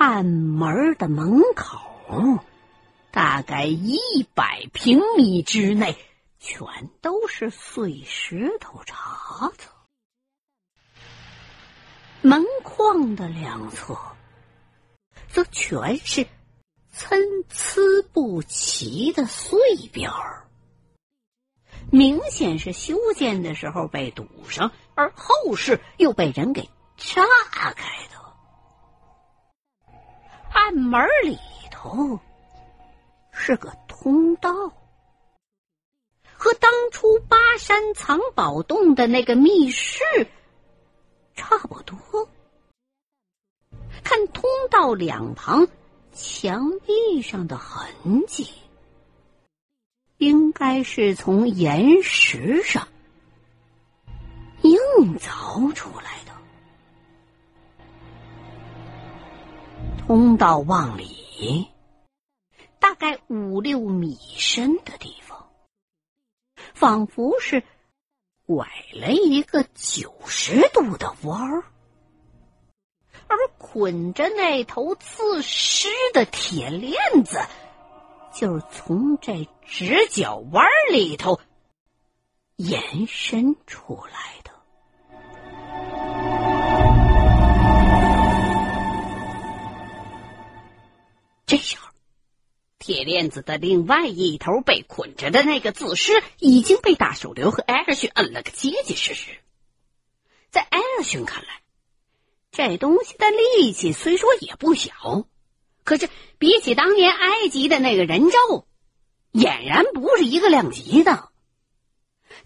暗门的门口，大概一百平米之内，全都是碎石头茬子。门框的两侧，则全是参差不齐的碎边儿，明显是修建的时候被堵上，而后世又被人给炸开的。暗门里头是个通道，和当初巴山藏宝洞的那个密室。差不多，看通道两旁墙壁上的痕迹，应该是从岩石上硬凿出来的。通道往里，大概五六米深的地方，仿佛是。拐了一个九十度的弯儿，而捆着那头刺尸的铁链子，就是从这直角弯里头延伸出来的。这下。铁链子的另外一头被捆着的那个自尸已经被大手流和艾尔逊摁了个结结实实。在艾尔逊看来，这东西的力气虽说也不小，可是比起当年埃及的那个人咒，俨然不是一个量级的。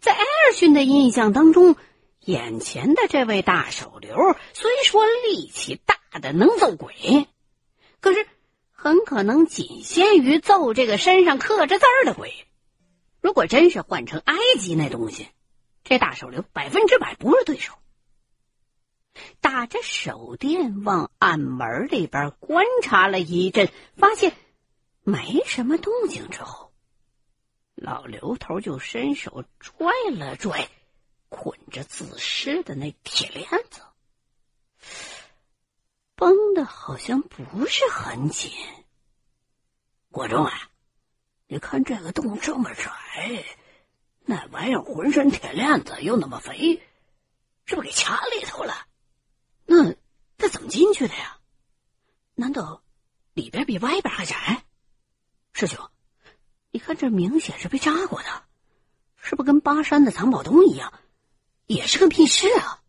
在艾尔逊的印象当中，眼前的这位大手流虽说力气大的能揍鬼，可是。很可能仅限于揍这个身上刻着字儿的鬼。如果真是换成埃及那东西，这大手榴百分之百不是对手。打着手电往暗门里边观察了一阵，发现没什么动静之后，老刘头就伸手拽了拽捆着自尸的那铁链子。绷的好像不是很紧。国忠啊，你看这个洞这么窄，那玩意儿浑身铁链子又那么肥，是不是给卡里头了？那他怎么进去的呀？难道里边比外边还窄？师兄，你看这明显是被扎过的，是不跟巴山的藏宝洞一样，也是个密室啊？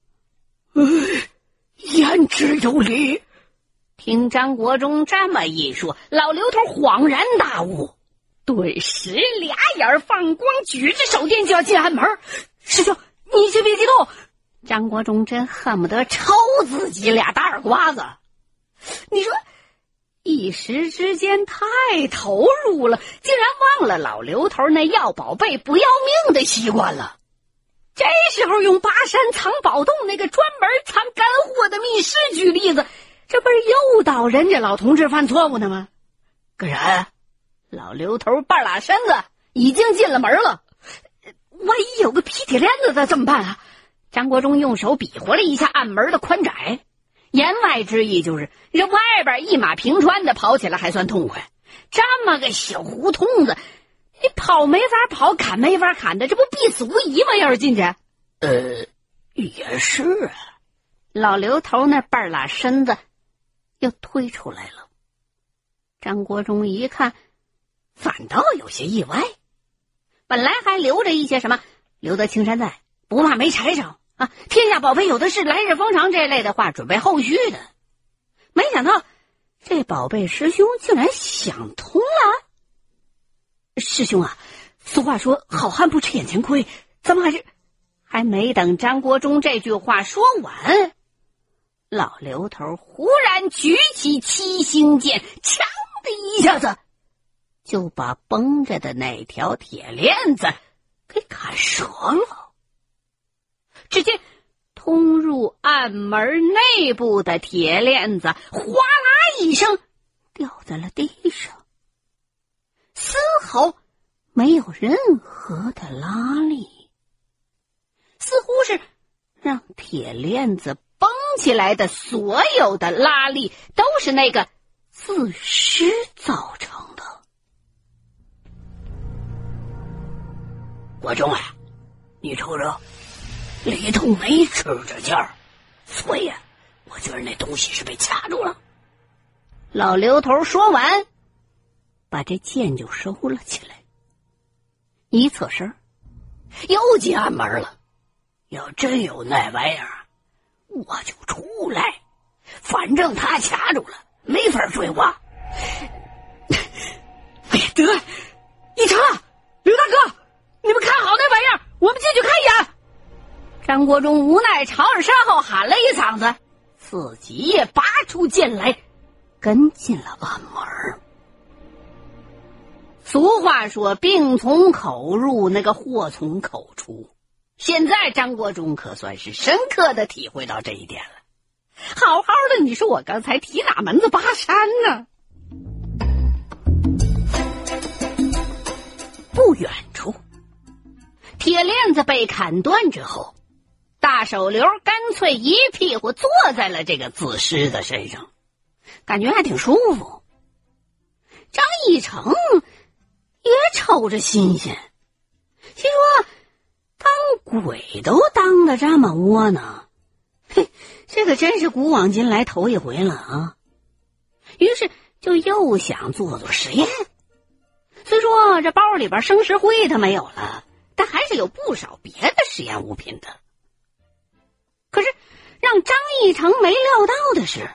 哎，言之有理。听张国忠这么一说，老刘头恍然大悟，顿时俩眼放光，举着手电就要进暗门。师兄，你先别激动。张国忠真恨不得抽自己俩大耳刮子。你说，一时之间太投入了，竟然忘了老刘头那要宝贝不要命的习惯了。这时候用巴山藏宝洞那个专门藏干货的密室举例子。这不是诱导人家老同志犯错误呢吗？个人，老刘头半拉身子已经进了门了，万一有个劈铁链子的怎么办啊？张国忠用手比划了一下暗门的宽窄，言外之意就是这外边一马平川的跑起来还算痛快，这么个小胡同子，你跑没法跑，砍没法砍的，这不必死无疑吗？要是进去，呃，也是啊。老刘头那半拉身子。又推出来了。张国忠一看，反倒有些意外。本来还留着一些什么“留得青山在，不怕没柴烧”啊，“天下宝贝有的是，来日方长”这类的话，准备后续的。没想到这宝贝师兄竟然想通了。师兄啊，俗话说“好汉不吃眼前亏”，咱们还是……还没等张国忠这句话说完。老刘头忽然举起七星剑，锵的一下子就把绷着的那条铁链子给砍折了。只见通入暗门内部的铁链子哗啦一声掉在了地上，丝毫没有任何的拉力，似乎是让铁链子。绷起来的所有的拉力都是那个自尸造成的。国忠啊，你瞅瞅，里头没吃着劲儿，所以我觉得那东西是被卡住了。老刘头说完，把这剑就收了起来，一侧身，又进暗门了。要真有那玩意儿，我就出来。反正他掐住了，没法追我。哎呀，得，一成，刘大哥，你们看好那玩意儿，我们进去看一眼。张国忠无奈朝着身后喊了一嗓子，自己也拔出剑来，跟进了暗门。俗话说：“病从口入，那个祸从口出。”现在张国忠可算是深刻的体会到这一点了。好好的，你说我刚才提哪门子巴山呢？不远处，铁链子被砍断之后，大手榴干脆一屁股坐在了这个自尸的身上，感觉还挺舒服。张义成也瞅着新鲜，心说。当鬼都当的这么窝囊，嘿，这可真是古往今来头一回了啊！于是就又想做做实验。虽说这包里边生石灰他没有了，但还是有不少别的实验物品的。可是让张义成没料到的是，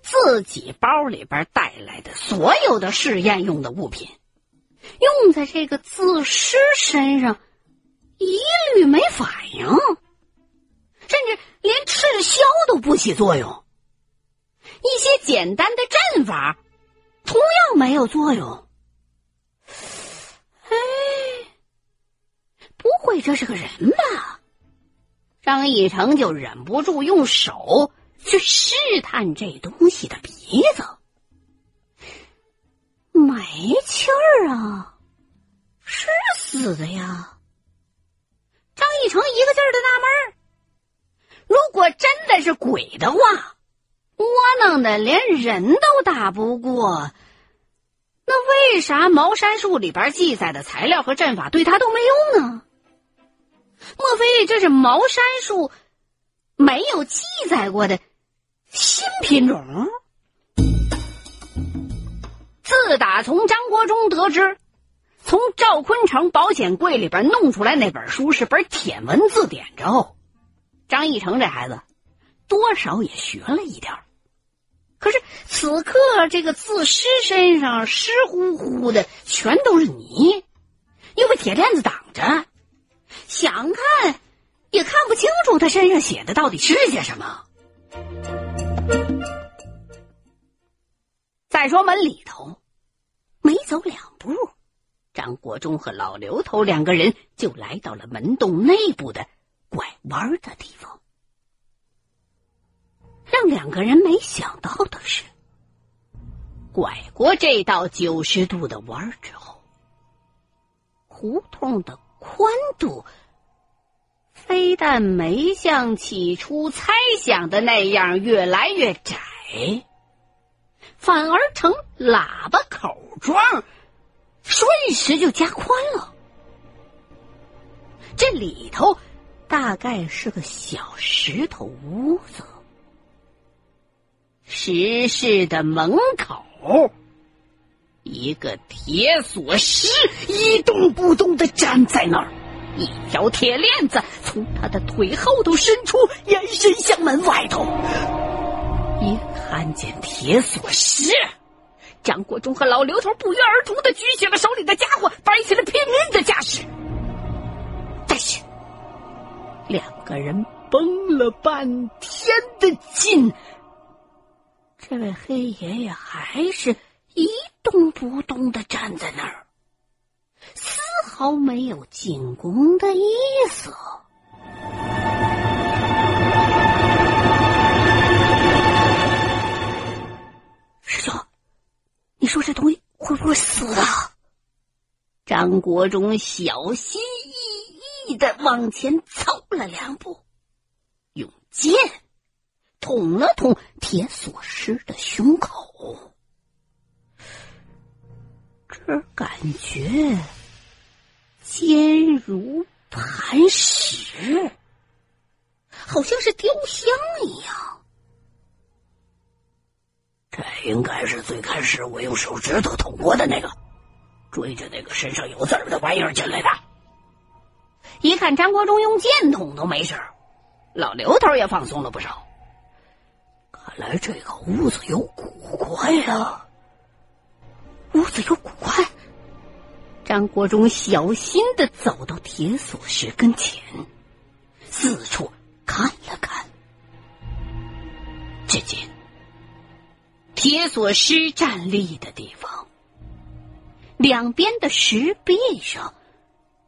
自己包里边带来的所有的试验用的物品，用在这个自尸身上。一律没反应，甚至连赤霄都不起作用。一些简单的阵法同样没有作用。哎，不会这是个人吧？张义成就忍不住用手去试探这东西的鼻子，没气儿啊，是死的呀。张义成一个劲儿的纳闷儿：如果真的是鬼的话，窝囊的连人都打不过，那为啥茅山术里边记载的材料和阵法对他都没用呢？莫非这是茅山术没有记载过的新品种？自打从张国忠得知。从赵坤成保险柜里边弄出来那本书是本铁文字典之后，张义成这孩子多少也学了一点可是此刻这个自尸身上湿乎乎的，全都是泥，又被铁链子挡着，想看也看不清楚他身上写的到底是些什么。再说门里头，没走两步。张国忠和老刘头两个人就来到了门洞内部的拐弯的地方。让两个人没想到的是，拐过这道九十度的弯之后，胡同的宽度非但没像起初猜想的那样越来越窄，反而成喇叭口状。瞬时就加宽了，这里头大概是个小石头屋子，石室的门口，一个铁锁石一动不动的站在那儿，一条铁链子从他的腿后头伸出，延伸向门外头。一看见铁锁时。张国忠和老刘头不约而同的举起了手里的家伙，摆起了拼命的架势。但是，两个人绷了半天的劲，这位黑爷爷还是一动不动的站在那儿，丝毫没有进攻的意思。师兄你说这东西会不会死啊？张国忠小心翼翼的往前走了两步，用剑捅了捅铁锁师的胸口。这感觉坚如磐石，好像是雕像一样。这应该是最开始我用手指头捅过的那个，追着那个身上有字的玩意儿进来的。一看张国忠用剑捅都没事，老刘头也放松了不少。看来这个屋子有古怪呀！屋子有古怪。张国忠小心的走到铁锁石跟前，四处看了看。只见铁锁师站立的地方，两边的石壁上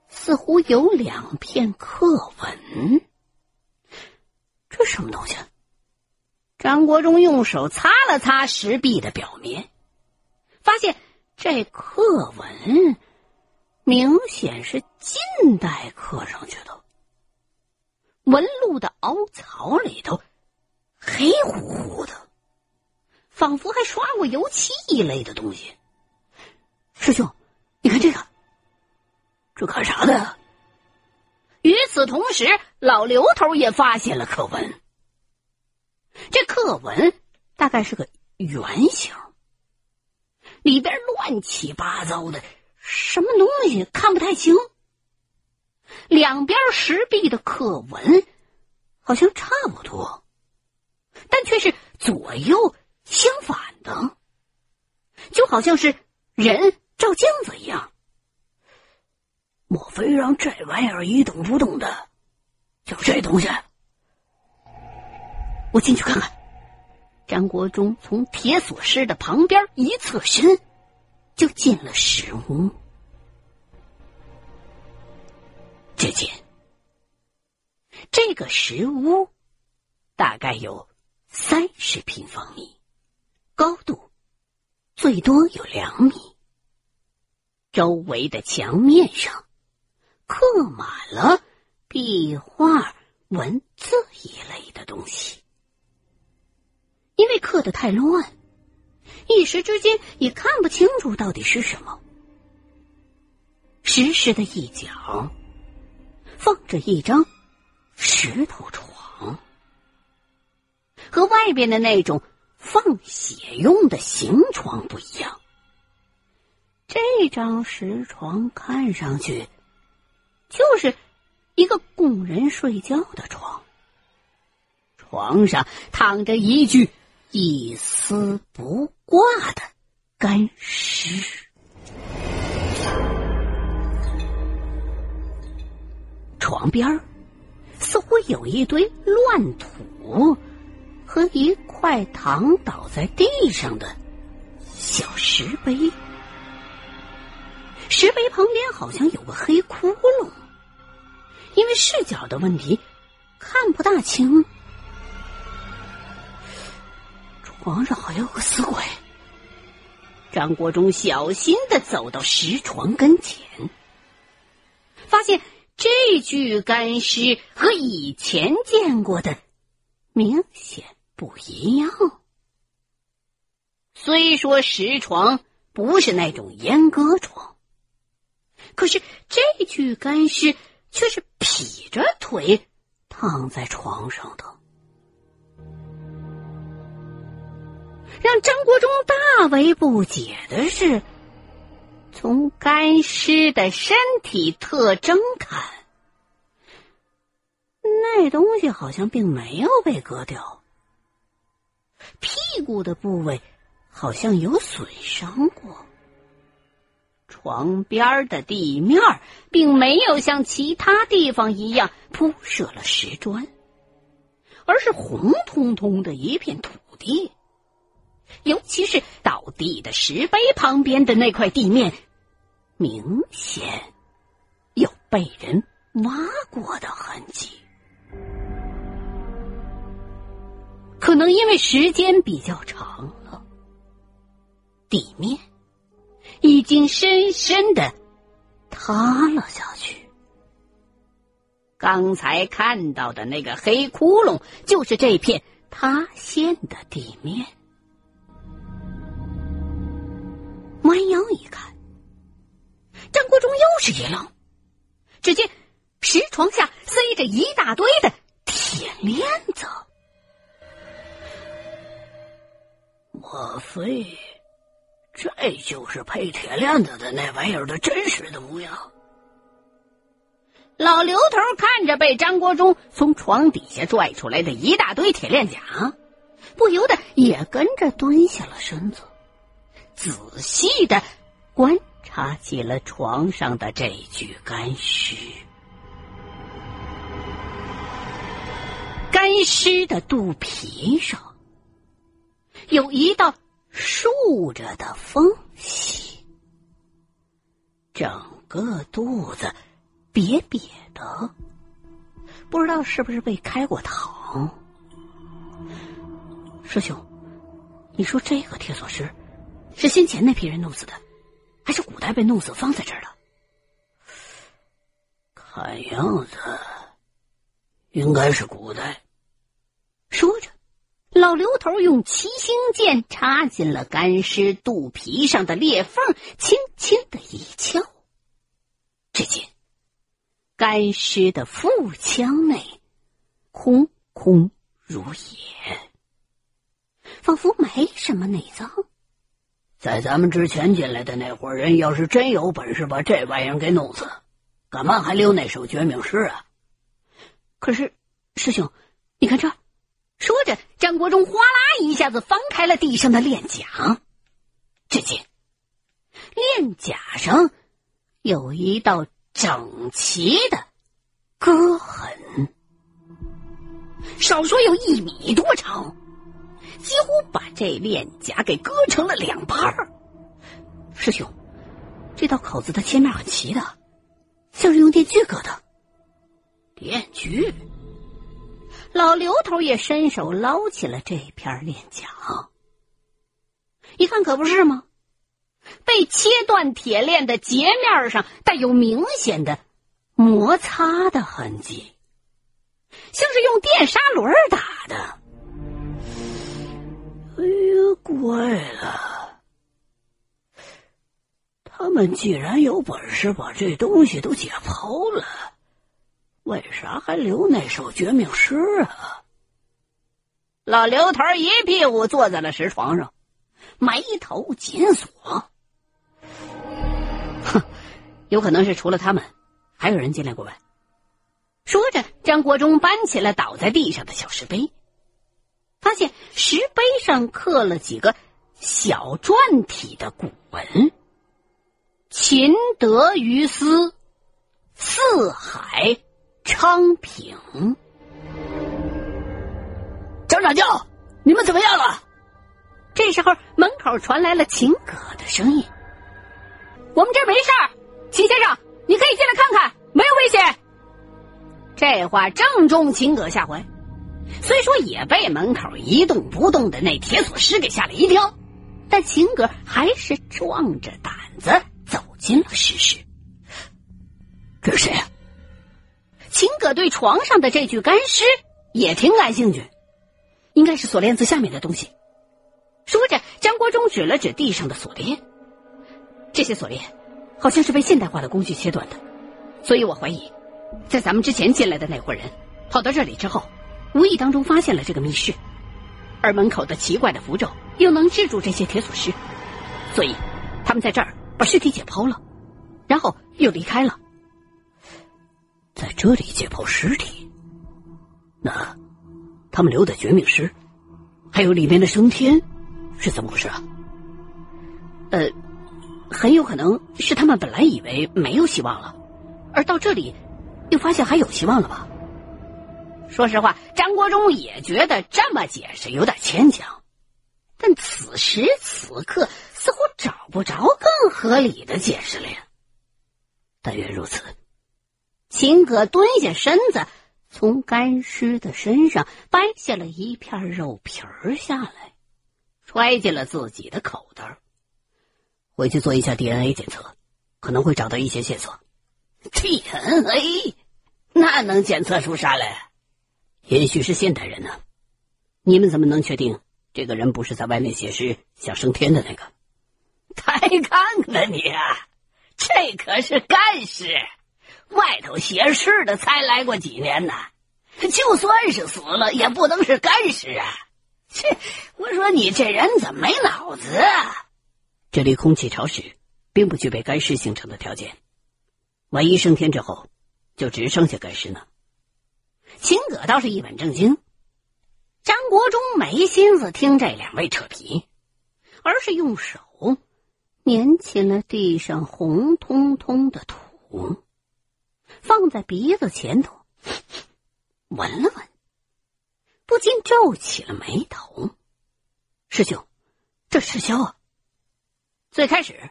似乎有两片刻纹。这什么东西？张国忠用手擦了擦石壁的表面，发现这刻纹明显是近代刻上去的。纹路的凹槽里头黑乎乎的，仿佛还刷过油漆一类的东西。师兄，你看这个，这干啥的？与此同时，老刘头也发现了刻纹。这刻纹大概是个圆形，里边乱七八糟的，什么东西看不太清。两边石壁的刻纹好像差不多，但却是左右相反的，就好像是人照镜子一样。莫非让这玩意儿一动不动的，就这东西？我进去看看。张国忠从铁锁师的旁边一侧身，就进了石屋。只见这个石屋大概有三十平方米，高度最多有两米。周围的墙面上刻满了壁画、文字一类的东西。因为刻的太乱，一时之间也看不清楚到底是什么。石室的一角放着一张石头床，和外边的那种放血用的行床不一样。这张石床看上去就是一个供人睡觉的床，床上躺着一具。一丝不挂的干尸，床边似乎有一堆乱土和一块躺倒在地上的小石碑，石碑旁边好像有个黑窟窿，因为视角的问题看不大清。床上好像有个死鬼。张国忠小心的走到石床跟前，发现这具干尸和以前见过的明显不一样。虽说石床不是那种阉割床，可是这具干尸却是劈着腿躺在床上的。让张国忠大为不解的是，从干尸的身体特征看，那东西好像并没有被割掉，屁股的部位好像有损伤过。床边的地面并没有像其他地方一样铺设了石砖，而是红彤彤的一片土地。尤其是倒地的石碑旁边的那块地面，明显有被人挖过的痕迹。可能因为时间比较长了，地面已经深深的塌了下去。刚才看到的那个黑窟窿，就是这片塌陷的地面。弯腰一看，张国忠又是一愣，只见石床下塞着一大堆的铁链子。莫非这就是配铁链子的那玩意儿的真实的模样？老刘头看着被张国忠从床底下拽出来的一大堆铁链甲，不由得也跟着蹲下了身子，仔细的观察起了床上的这具干尸。干尸的肚皮上有一道竖着的缝隙，整个肚子。瘪瘪的，不知道是不是被开过膛。师兄，你说这个铁锁师是先前那批人弄死的，还是古代被弄死放在这儿的？看样子应该是古代。说，老刘头用七星剑插进了干尸肚皮上的裂缝，轻轻的一敲，只见。干尸的腹腔内空空如也，仿佛没什么内脏。在咱们之前进来的那伙人，要是真有本事把这玩意儿给弄死，干嘛还留那首绝命诗啊？可是师兄，你看这，说着，张国忠哗啦一下子翻开了地上的链甲，只见链甲上有一道。整齐的割痕，少说有一米多长，几乎把这链甲给割成了两半儿。师兄，这道口子的切面很齐的，像是用电锯割的。电锯？老刘头也伸手捞起了这片链甲，一看可不是吗？被切断铁链的截面上带有明显的摩擦的痕迹，像是用电砂轮打的。哎呀，怪了！他们既然有本事把这东西都解剖了，为啥还留那首绝命诗啊？老刘头一屁股坐在了石床上，眉头紧锁。哼，有可能是除了他们，还有人进来过吧？说着，张国忠搬起了倒在地上的小石碑，发现石碑上刻了几个小篆体的古文：“秦德于斯，四海昌平。”张长教，你们怎么样了？这时候，门口传来了秦葛的声音。我们这儿没事儿，秦先生，你可以进来看看，没有危险。这话正中秦葛下怀，虽说也被门口一动不动的那铁锁师给吓了一跳，但秦葛还是壮着胆子走进了石室。这是谁呀？秦葛对床上的这具干尸也挺感兴趣，应该是锁链子下面的东西。说着，张国忠指了指地上的锁链。这些锁链好像是被现代化的工具切断的，所以我怀疑，在咱们之前进来的那伙人跑到这里之后，无意当中发现了这个密室，而门口的奇怪的符咒又能制住这些铁锁师，所以他们在这儿把尸体解剖了，然后又离开了。在这里解剖尸体，那他们留的绝命诗，还有里面的升天，是怎么回事啊？呃。很有可能是他们本来以为没有希望了，而到这里又发现还有希望了吧？说实话，张国忠也觉得这么解释有点牵强，但此时此刻似乎找不着更合理的解释了。呀。但愿如此。秦葛蹲下身子，从干尸的身上掰下了一片肉皮儿下来，揣进了自己的口袋。回去做一下 DNA 检测，可能会找到一些线索。DNA 那能检测出啥来？也许是现代人呢。你们怎么能确定这个人不是在外面写诗想升天的那个？抬杠呢你！啊这可是干事，外头写诗的才来过几年呢。就算是死了，也不能是干尸啊！切，我说你这人怎么没脑子？啊？这里空气潮湿，并不具备干尸形成的条件。万一升天之后，就只剩下干尸呢？秦葛倒是一本正经，张国忠没心思听这两位扯皮，而是用手捻起了地上红彤彤的土，放在鼻子前头。闻了闻，不禁皱起了眉头。师兄，这是魈啊！最开始，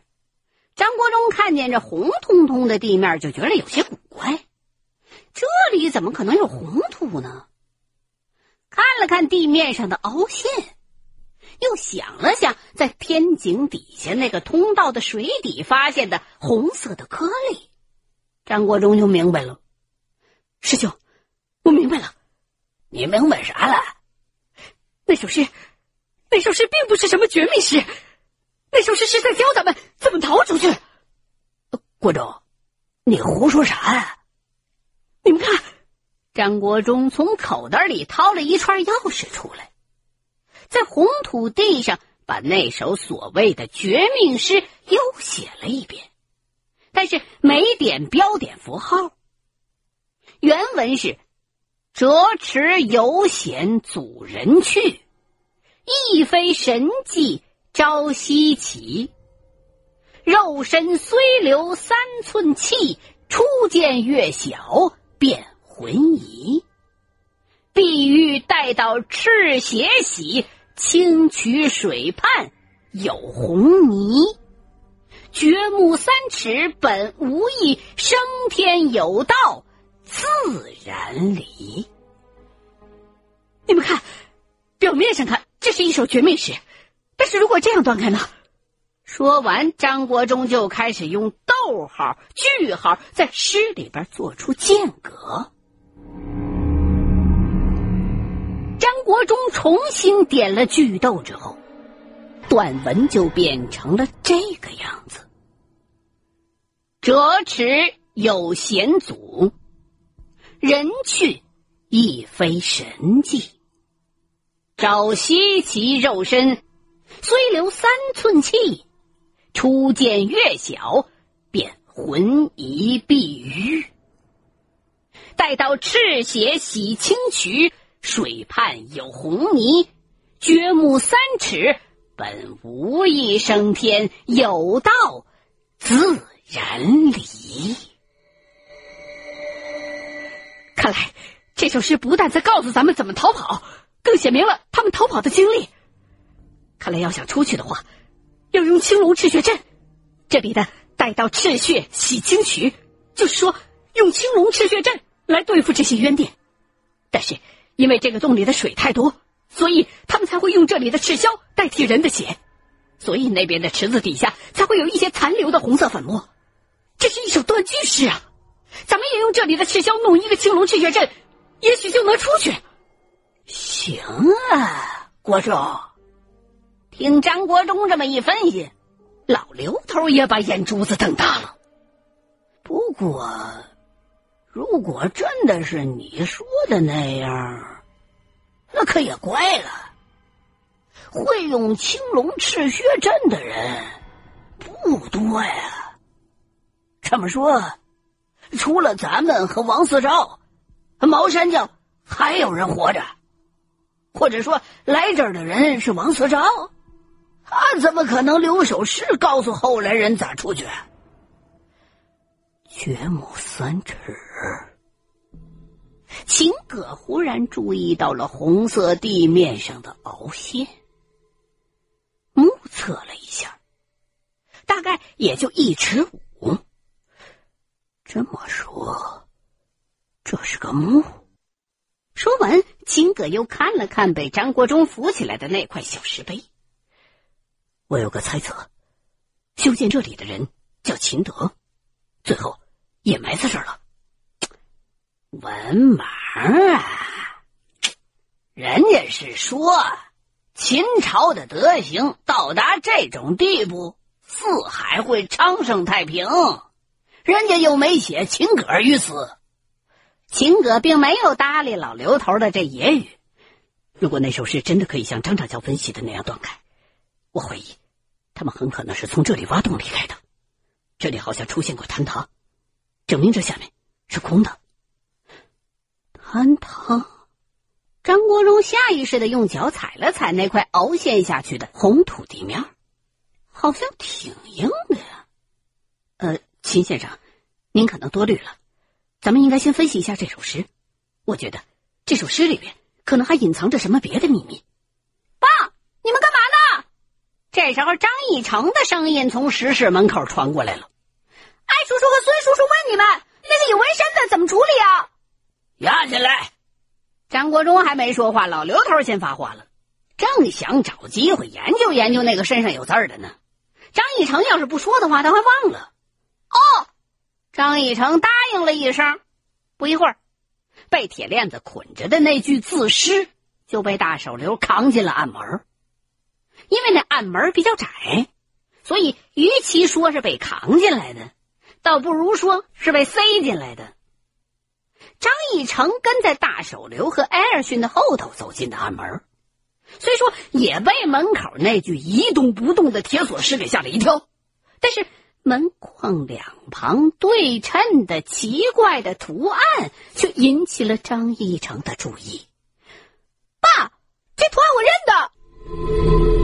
张国忠看见这红彤彤的地面，就觉得有些古怪。这里怎么可能有红土呢？看了看地面上的凹陷，又想了想在天井底下那个通道的水底发现的红色的颗粒，张国忠就明白了。师兄。我明白了，你明白啥了？那首诗，那首诗并不是什么绝命诗，那首诗是在教咱们怎么逃出去。国忠，你胡说啥呀？你们看，张国忠从口袋里掏了一串钥匙出来，在红土地上把那首所谓的绝命诗又写了一遍，但是没点标点符号。原文是。折池游险阻人去，亦非神迹朝夕起。肉身虽留三寸气，初见月小便魂移。碧玉待到赤血洗，清渠水畔有红泥。掘墓三尺本无意，升天有道。自然理。你们看，表面上看这是一首绝命诗，但是如果这样断开呢？说完，张国忠就开始用逗号、句号在诗里边做出间隔。张国忠重新点了句逗之后，短文就变成了这个样子：折尺有险阻。人去亦非神迹，朝夕其肉身，虽留三寸气，初见月小，便魂移碧玉。待到赤血洗清渠，水畔有红泥，掘墓三尺，本无意升天，有道自然离。看来这首诗不但在告诉咱们怎么逃跑，更写明了他们逃跑的经历。看来要想出去的话，要用青龙赤血阵。这里的“待到赤血洗清渠”，就是说用青龙赤血阵来对付这些冤店。但是因为这个洞里的水太多，所以他们才会用这里的赤霄代替人的血，所以那边的池子底下才会有一些残留的红色粉末。这是一首断句诗啊！咱们也用这里的赤霄弄一个青龙赤血阵，也许就能出去。行啊，国忠。听张国忠这么一分析，老刘头也把眼珠子瞪大了。不过，如果真的是你说的那样，那可也怪了。会用青龙赤血阵的人不多呀。这么说。除了咱们和王四照，茅山教还有人活着，或者说来这儿的人是王四照，他怎么可能留首诗告诉后来人咋出去？掘墓三尺，秦葛忽然注意到了红色地面上的凹陷，目测了一下，大概也就一尺五。这么说，这是个墓。说完，秦葛又看了看被张国忠扶起来的那块小石碑。我有个猜测，修建这里的人叫秦德，最后也埋在这儿了。文盲啊！人家是说，秦朝的德行到达这种地步，四海会昌盛太平。人家又没写秦葛于此。秦葛并没有搭理老刘头的这言语。如果那首诗真的可以像张长教分析的那样断开，我怀疑他们很可能是从这里挖洞离开的。这里好像出现过坍塌，证明这下面是空的。坍塌。张国荣下意识的用脚踩了踩那块凹陷下去的红土地面，好像挺硬的呀。呃，秦先生，您可能多虑了。咱们应该先分析一下这首诗。我觉得这首诗里边可能还隐藏着什么别的秘密。爸，你们干嘛呢？这时候，张义成的声音从石室门口传过来了。艾叔叔和孙叔叔问你们，那个有纹身的怎么处理啊？压下来。张国忠还没说话，老刘头先发话了，正想找机会研究研究那个身上有字儿的呢。张义成要是不说的话，他会忘了。哦，张义成答应了一声。不一会儿，被铁链子捆着的那具字尸就被大手刘扛进了暗门。因为那暗门比较窄，所以与其说是被扛进来的，倒不如说是被塞进来的。张义成跟在大手刘和艾尔逊的后头走进的暗门，虽说也被门口那具一动不动的铁锁尸给吓了一跳，但是门框两旁对称的奇怪的图案却引起了张义成的注意。爸，这图案我认得。